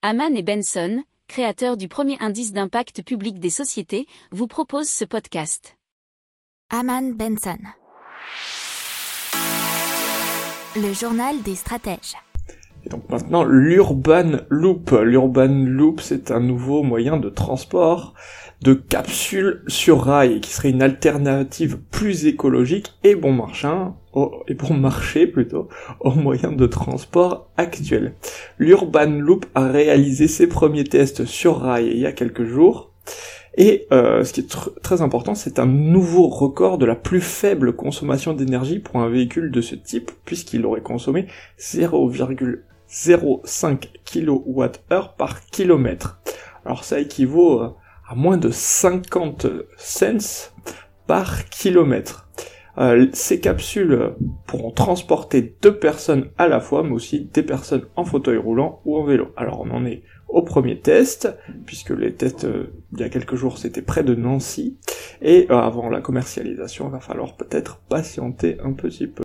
Haman et Benson, créateurs du premier indice d'impact public des sociétés, vous proposent ce podcast. Haman Benson. Le journal des stratèges. Et donc maintenant, l'Urban Loop. L'Urban Loop, c'est un nouveau moyen de transport de capsules sur rail, qui serait une alternative plus écologique et bon marchand, et bon marché plutôt, aux moyens de transport actuels. L'Urban Loop a réalisé ses premiers tests sur rail il y a quelques jours, et euh, ce qui est très important, c'est un nouveau record de la plus faible consommation d'énergie pour un véhicule de ce type, puisqu'il aurait consommé 0,05 kWh par kilomètre. Alors ça équivaut à moins de 50 cents par kilomètre. Euh, ces capsules pourront transporter deux personnes à la fois, mais aussi des personnes en fauteuil roulant ou en vélo. Alors on en est au premier test, puisque les tests euh, il y a quelques jours c'était près de Nancy, et euh, avant la commercialisation il va falloir peut-être patienter un petit peu.